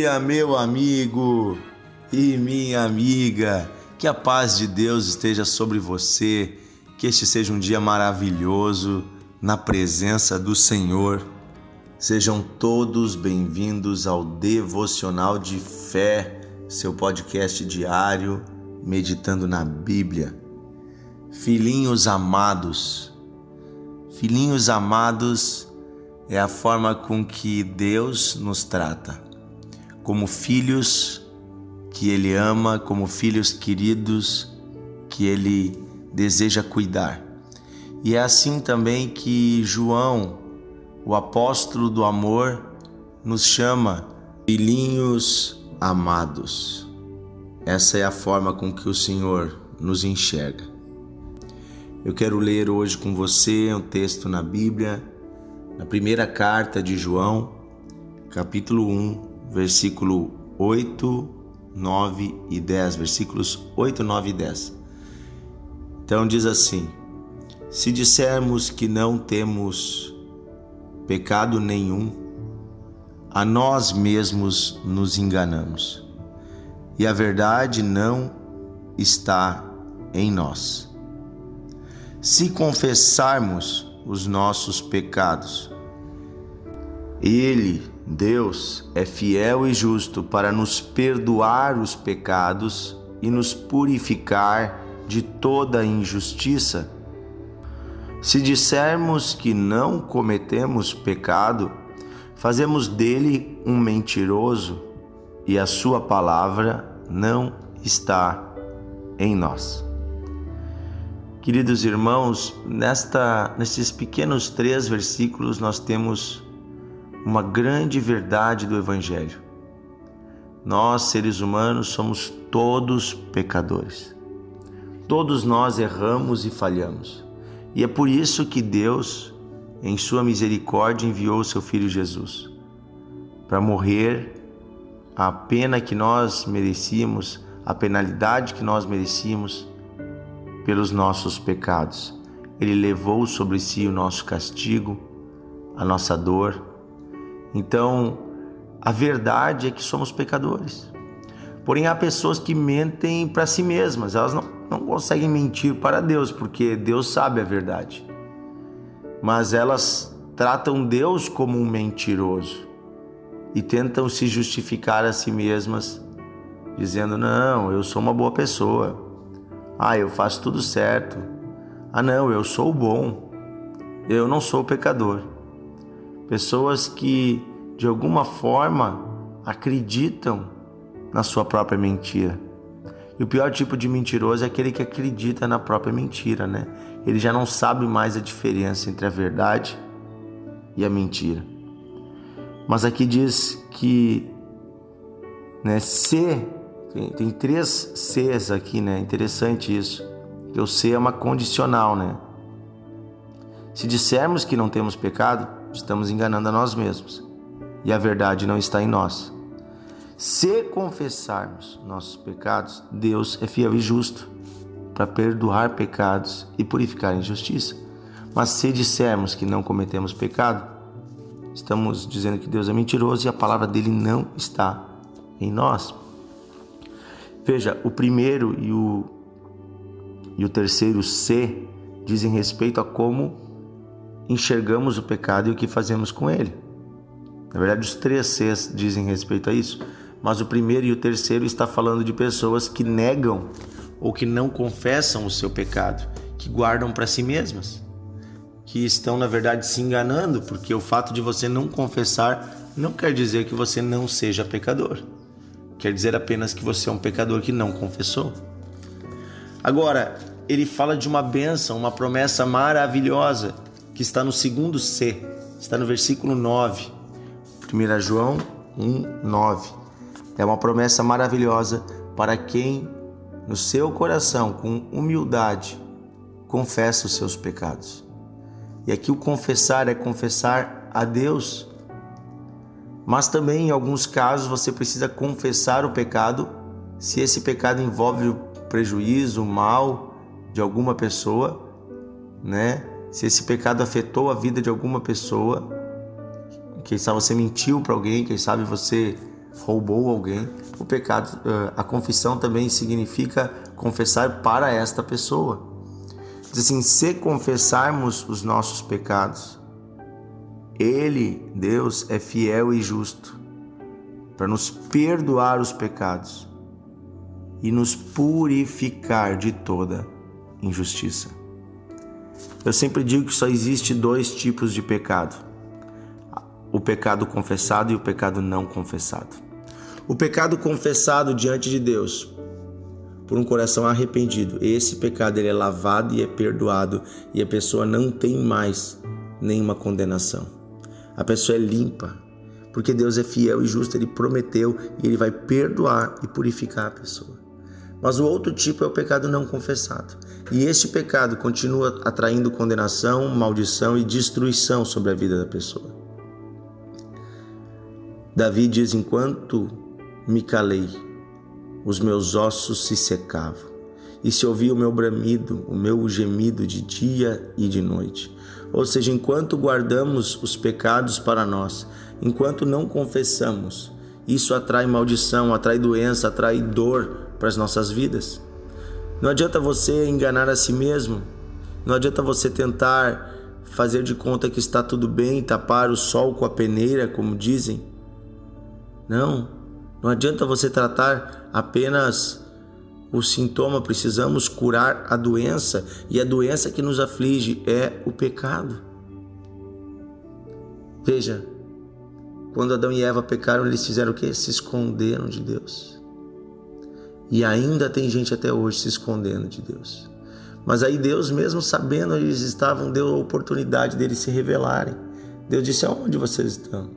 dia, meu amigo e minha amiga. Que a paz de Deus esteja sobre você. Que este seja um dia maravilhoso na presença do Senhor. Sejam todos bem-vindos ao Devocional de Fé, seu podcast diário meditando na Bíblia. Filhinhos amados, filhinhos amados é a forma com que Deus nos trata, como filhos que Ele ama, como filhos queridos que Ele deseja cuidar. E é assim também que João, o apóstolo do amor, nos chama filhinhos amados. Essa é a forma com que o Senhor nos enxerga. Eu quero ler hoje com você um texto na Bíblia na primeira carta de João, capítulo 1, versículo 8, 9 e 10, versículos 8, 9 e 10. Então diz assim: Se dissermos que não temos pecado nenhum, a nós mesmos nos enganamos, e a verdade não está em nós. Se confessarmos os nossos pecados. Ele, Deus, é fiel e justo para nos perdoar os pecados e nos purificar de toda injustiça. Se dissermos que não cometemos pecado, fazemos dele um mentiroso e a sua palavra não está em nós. Queridos irmãos, nesta, nesses pequenos três versículos nós temos uma grande verdade do Evangelho. Nós, seres humanos, somos todos pecadores. Todos nós erramos e falhamos. E é por isso que Deus, em Sua misericórdia, enviou Seu Filho Jesus para morrer a pena que nós merecíamos, a penalidade que nós merecíamos pelos nossos pecados. Ele levou sobre si o nosso castigo, a nossa dor. Então, a verdade é que somos pecadores. Porém, há pessoas que mentem para si mesmas, elas não, não conseguem mentir para Deus, porque Deus sabe a verdade. Mas elas tratam Deus como um mentiroso e tentam se justificar a si mesmas, dizendo: Não, eu sou uma boa pessoa, ah, eu faço tudo certo. Ah, não, eu sou bom. Eu não sou pecador. Pessoas que de alguma forma acreditam na sua própria mentira. E o pior tipo de mentiroso é aquele que acredita na própria mentira, né? Ele já não sabe mais a diferença entre a verdade e a mentira. Mas aqui diz que né, ser tem, tem três Cs aqui, né? Interessante isso. Que o C é uma condicional, né? Se dissermos que não temos pecado, estamos enganando a nós mesmos. E a verdade não está em nós. Se confessarmos nossos pecados, Deus é fiel e justo para perdoar pecados e purificar injustiça. Mas se dissermos que não cometemos pecado, estamos dizendo que Deus é mentiroso e a palavra dele não está em nós. Veja, o primeiro e o, e o terceiro C dizem respeito a como enxergamos o pecado e o que fazemos com ele. Na verdade, os três Cs dizem respeito a isso, mas o primeiro e o terceiro está falando de pessoas que negam ou que não confessam o seu pecado, que guardam para si mesmas, que estão na verdade se enganando, porque o fato de você não confessar não quer dizer que você não seja pecador. Quer dizer apenas que você é um pecador que não confessou. Agora, ele fala de uma bênção, uma promessa maravilhosa que está no segundo C, está no versículo 9. 1 João 1, 9. É uma promessa maravilhosa para quem, no seu coração, com humildade, confessa os seus pecados. E aqui o confessar é confessar a Deus mas também, em alguns casos, você precisa confessar o pecado se esse pecado envolve o prejuízo, o mal de alguma pessoa, né? Se esse pecado afetou a vida de alguma pessoa, quem sabe você mentiu para alguém, quem sabe você roubou alguém, o pecado, a confissão também significa confessar para esta pessoa. Diz assim: se confessarmos os nossos pecados, Ele, Deus, é fiel e justo para nos perdoar os pecados e nos purificar de toda injustiça. Eu sempre digo que só existe dois tipos de pecado: o pecado confessado e o pecado não confessado. O pecado confessado diante de Deus por um coração arrependido, esse pecado ele é lavado e é perdoado e a pessoa não tem mais nenhuma condenação. A pessoa é limpa, porque Deus é fiel e justo, ele prometeu e ele vai perdoar e purificar a pessoa. Mas o outro tipo é o pecado não confessado. E este pecado continua atraindo condenação, maldição e destruição sobre a vida da pessoa. Davi diz: Enquanto me calei, os meus ossos se secavam, e se ouvia o meu bramido, o meu gemido de dia e de noite. Ou seja, enquanto guardamos os pecados para nós, enquanto não confessamos, isso atrai maldição, atrai doença, atrai dor para as nossas vidas. Não adianta você enganar a si mesmo, não adianta você tentar fazer de conta que está tudo bem, tapar o sol com a peneira, como dizem. Não, não adianta você tratar apenas o sintoma, precisamos curar a doença, e a doença que nos aflige é o pecado. Veja, quando Adão e Eva pecaram, eles fizeram o que? Se esconderam de Deus. E ainda tem gente até hoje se escondendo de Deus. Mas aí Deus, mesmo sabendo onde eles estavam, deu a oportunidade deles se revelarem. Deus disse: Aonde vocês estão?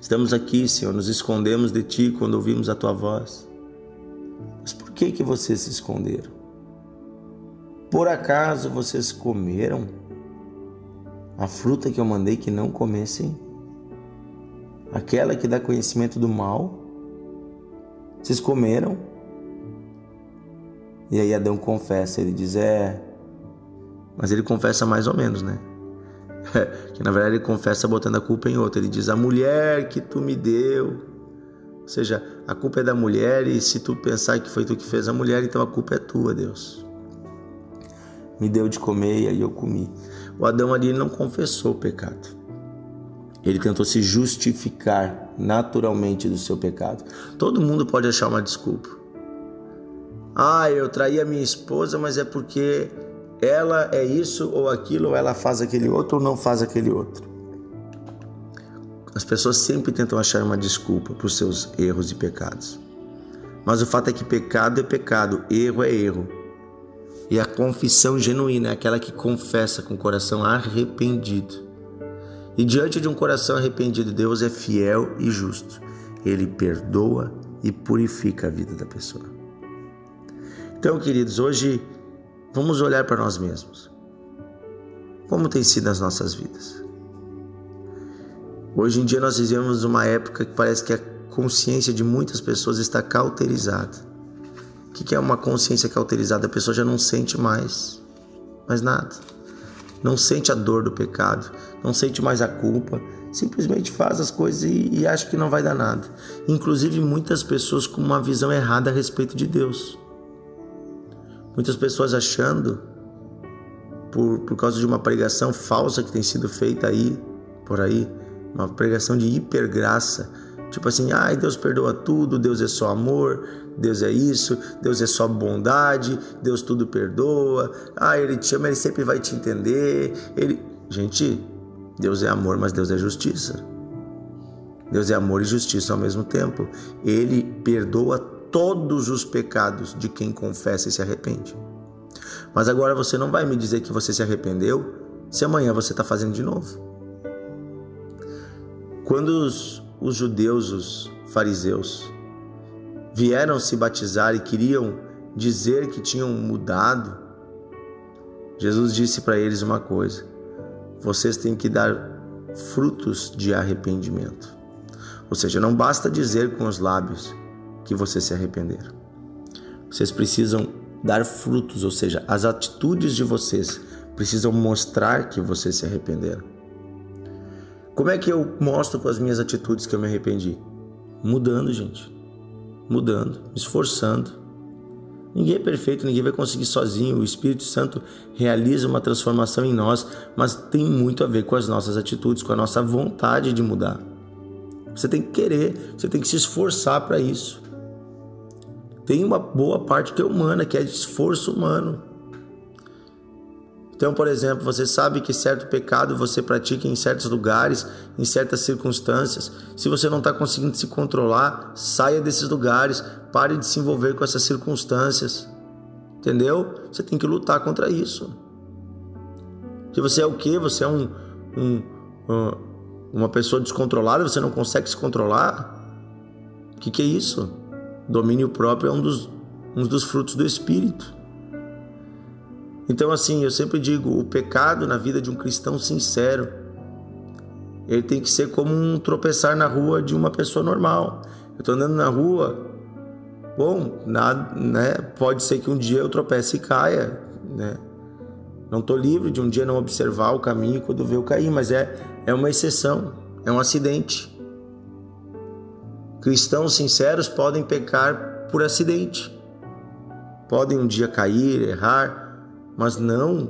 Estamos aqui, Senhor, nos escondemos de Ti quando ouvimos a Tua voz. Mas por que que vocês se esconderam? Por acaso vocês comeram a fruta que eu mandei que não comessem? Aquela que dá conhecimento do mal? Vocês comeram? E aí Adão confessa, ele diz: É. Mas ele confessa mais ou menos, né? que na verdade ele confessa botando a culpa em outro. Ele diz: A mulher que tu me deu. Ou seja, a culpa é da mulher e se tu pensar que foi tu que fez a mulher, então a culpa é tua, Deus. Me deu de comer e aí eu comi. O Adão ali não confessou o pecado. Ele tentou se justificar naturalmente do seu pecado. Todo mundo pode achar uma desculpa. Ah, eu traí a minha esposa, mas é porque ela é isso ou aquilo, ou ela faz aquele outro ou não faz aquele outro. As pessoas sempre tentam achar uma desculpa para os seus erros e pecados. Mas o fato é que pecado é pecado, erro é erro. E a confissão genuína é aquela que confessa com o coração arrependido e diante de um coração arrependido, Deus é fiel e justo. Ele perdoa e purifica a vida da pessoa. Então, queridos, hoje vamos olhar para nós mesmos. Como tem sido as nossas vidas? Hoje em dia nós vivemos uma época que parece que a consciência de muitas pessoas está cauterizada. O que é uma consciência cauterizada? A pessoa já não sente mais, mais nada não sente a dor do pecado, não sente mais a culpa, simplesmente faz as coisas e, e acha que não vai dar nada. Inclusive, muitas pessoas com uma visão errada a respeito de Deus. Muitas pessoas achando, por, por causa de uma pregação falsa que tem sido feita aí, por aí, uma pregação de hipergraça, Tipo assim, ai, Deus perdoa tudo, Deus é só amor, Deus é isso, Deus é só bondade, Deus tudo perdoa. Ah, ele te ama, ele sempre vai te entender. Ele, gente, Deus é amor, mas Deus é justiça. Deus é amor e justiça ao mesmo tempo. Ele perdoa todos os pecados de quem confessa e se arrepende. Mas agora você não vai me dizer que você se arrependeu se amanhã você está fazendo de novo. Quando os, os judeus, os fariseus, vieram se batizar e queriam dizer que tinham mudado, Jesus disse para eles uma coisa: vocês têm que dar frutos de arrependimento. Ou seja, não basta dizer com os lábios que vocês se arrependeram. Vocês precisam dar frutos, ou seja, as atitudes de vocês precisam mostrar que vocês se arrependeram. Como é que eu mostro com as minhas atitudes que eu me arrependi? Mudando, gente. Mudando, esforçando. Ninguém é perfeito, ninguém vai conseguir sozinho. O Espírito Santo realiza uma transformação em nós, mas tem muito a ver com as nossas atitudes, com a nossa vontade de mudar. Você tem que querer, você tem que se esforçar para isso. Tem uma boa parte que é humana, que é de esforço humano. Então, por exemplo, você sabe que certo pecado você pratica em certos lugares, em certas circunstâncias. Se você não está conseguindo se controlar, saia desses lugares, pare de se envolver com essas circunstâncias. Entendeu? Você tem que lutar contra isso. Que você é o quê? Você é um, um, uma pessoa descontrolada, você não consegue se controlar? O que, que é isso? Domínio próprio é um dos, um dos frutos do Espírito. Então, assim, eu sempre digo: o pecado na vida de um cristão sincero, ele tem que ser como um tropeçar na rua de uma pessoa normal. Eu estou andando na rua, bom, nada, né? Pode ser que um dia eu tropece e caia, né? Não estou livre de um dia não observar o caminho quando ver eu cair, mas é, é uma exceção, é um acidente. Cristãos sinceros podem pecar por acidente, podem um dia cair, errar, mas não,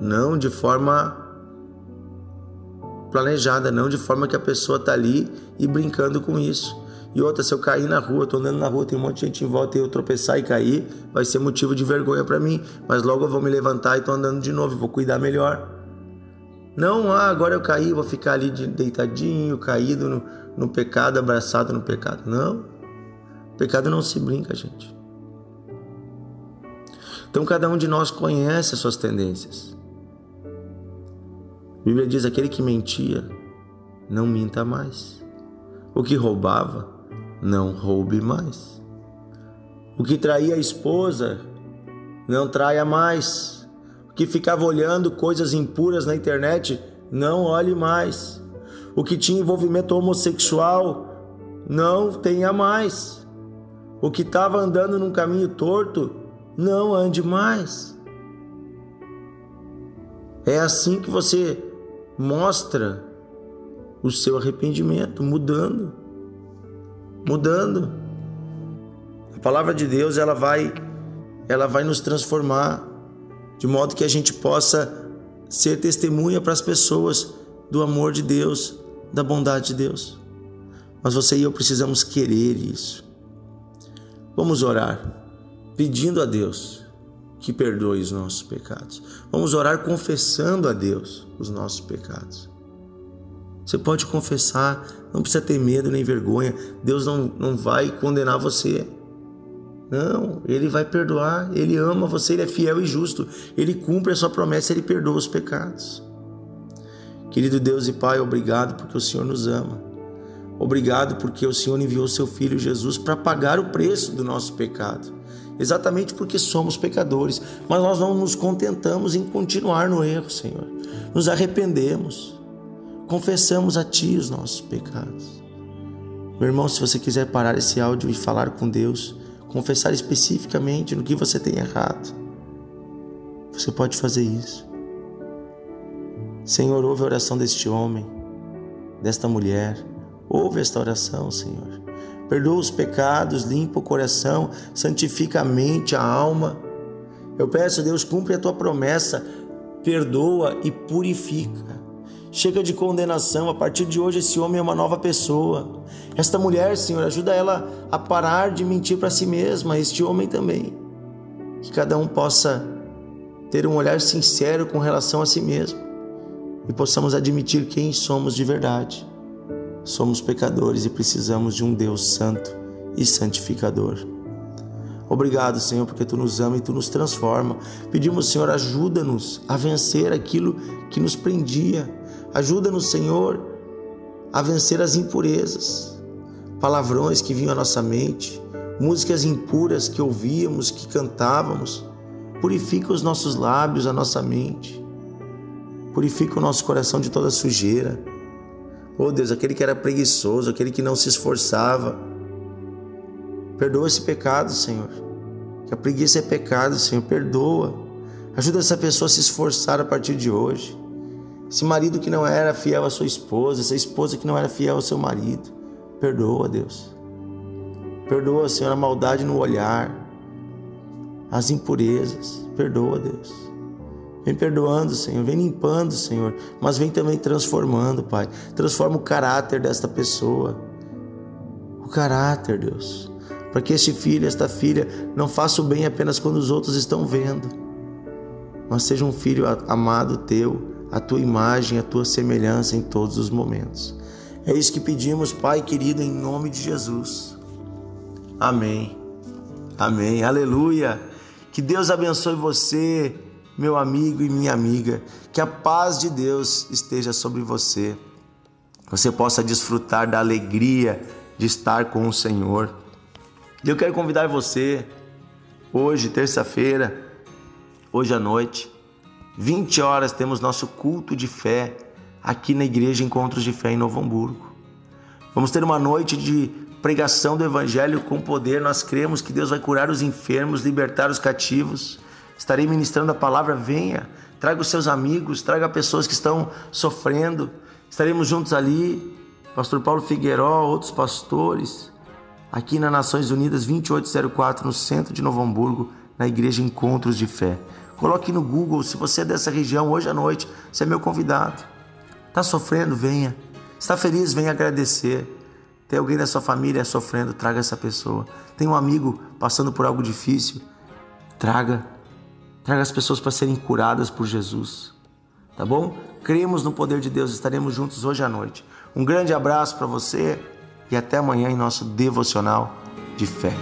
não de forma planejada, não de forma que a pessoa está ali e brincando com isso. E outra, se eu cair na rua, estou andando na rua, tem um monte de gente em volta e eu tropeçar e cair, vai ser motivo de vergonha para mim. Mas logo eu vou me levantar e estou andando de novo, vou cuidar melhor. Não, ah, agora eu caí, vou ficar ali deitadinho, caído no, no pecado, abraçado no pecado. Não. Pecado não se brinca, gente. Então cada um de nós conhece as suas tendências. A Bíblia diz: aquele que mentia, não minta mais. O que roubava, não roube mais. O que traía a esposa, não traia mais. O que ficava olhando coisas impuras na internet, não olhe mais. O que tinha envolvimento homossexual, não tenha mais. O que estava andando num caminho torto, não ande mais. É assim que você mostra o seu arrependimento, mudando. Mudando. A palavra de Deus, ela vai ela vai nos transformar de modo que a gente possa ser testemunha para as pessoas do amor de Deus, da bondade de Deus. Mas você e eu precisamos querer isso. Vamos orar pedindo a Deus que perdoe os nossos pecados. Vamos orar confessando a Deus os nossos pecados. Você pode confessar, não precisa ter medo nem vergonha. Deus não, não vai condenar você. Não, Ele vai perdoar. Ele ama você, Ele é fiel e justo. Ele cumpre a sua promessa, Ele perdoa os pecados. Querido Deus e Pai, obrigado porque o Senhor nos ama. Obrigado porque o Senhor enviou seu Filho Jesus para pagar o preço do nosso pecado exatamente porque somos pecadores, mas nós não nos contentamos em continuar no erro, Senhor. Nos arrependemos, confessamos a Ti os nossos pecados. Meu irmão, se você quiser parar esse áudio e falar com Deus, confessar especificamente no que você tem errado, você pode fazer isso. Senhor, ouve a oração deste homem, desta mulher, ouve esta oração, Senhor perdoa os pecados, limpa o coração, santifica a mente, a alma. Eu peço, Deus, cumpre a tua promessa, perdoa e purifica. Chega de condenação, a partir de hoje esse homem é uma nova pessoa. Esta mulher, Senhor, ajuda ela a parar de mentir para si mesma, este homem também. Que cada um possa ter um olhar sincero com relação a si mesmo e possamos admitir quem somos de verdade. Somos pecadores e precisamos de um Deus santo e santificador. Obrigado, Senhor, porque tu nos ama e tu nos transforma. Pedimos, Senhor, ajuda-nos a vencer aquilo que nos prendia. Ajuda-nos, Senhor, a vencer as impurezas, palavrões que vinham à nossa mente, músicas impuras que ouvíamos, que cantávamos. Purifica os nossos lábios, a nossa mente. Purifica o nosso coração de toda sujeira. Oh Deus, aquele que era preguiçoso, aquele que não se esforçava. Perdoa esse pecado, Senhor. Que a preguiça é pecado, Senhor. Perdoa. Ajuda essa pessoa a se esforçar a partir de hoje. Esse marido que não era fiel à sua esposa, essa esposa que não era fiel ao seu marido. Perdoa, Deus. Perdoa, Senhor, a maldade no olhar, as impurezas. Perdoa, Deus. Vem perdoando, Senhor, vem limpando, Senhor, mas vem também transformando, Pai. Transforma o caráter desta pessoa. O caráter, Deus. Para que este filho, esta filha, não faça o bem apenas quando os outros estão vendo, mas seja um filho amado teu, a tua imagem, a tua semelhança em todos os momentos. É isso que pedimos, Pai querido, em nome de Jesus. Amém. Amém. Aleluia. Que Deus abençoe você meu amigo e minha amiga, que a paz de Deus esteja sobre você. Você possa desfrutar da alegria de estar com o Senhor. E eu quero convidar você, hoje, terça-feira, hoje à noite, 20 horas, temos nosso culto de fé aqui na Igreja Encontros de Fé em Novo Hamburgo. Vamos ter uma noite de pregação do Evangelho com poder. Nós cremos que Deus vai curar os enfermos, libertar os cativos estarei ministrando a palavra, venha, traga os seus amigos, traga pessoas que estão sofrendo. Estaremos juntos ali, pastor Paulo Figueiró, outros pastores, aqui na Nações Unidas 2804, no centro de Novo Hamburgo, na Igreja Encontros de Fé. Coloque no Google, se você é dessa região, hoje à noite, você é meu convidado. Está sofrendo? Venha. Está feliz? Venha agradecer. Tem alguém da sua família sofrendo? Traga essa pessoa. Tem um amigo passando por algo difícil? Traga Traga as pessoas para serem curadas por Jesus. Tá bom? Cremos no poder de Deus, estaremos juntos hoje à noite. Um grande abraço para você e até amanhã em nosso devocional de fé.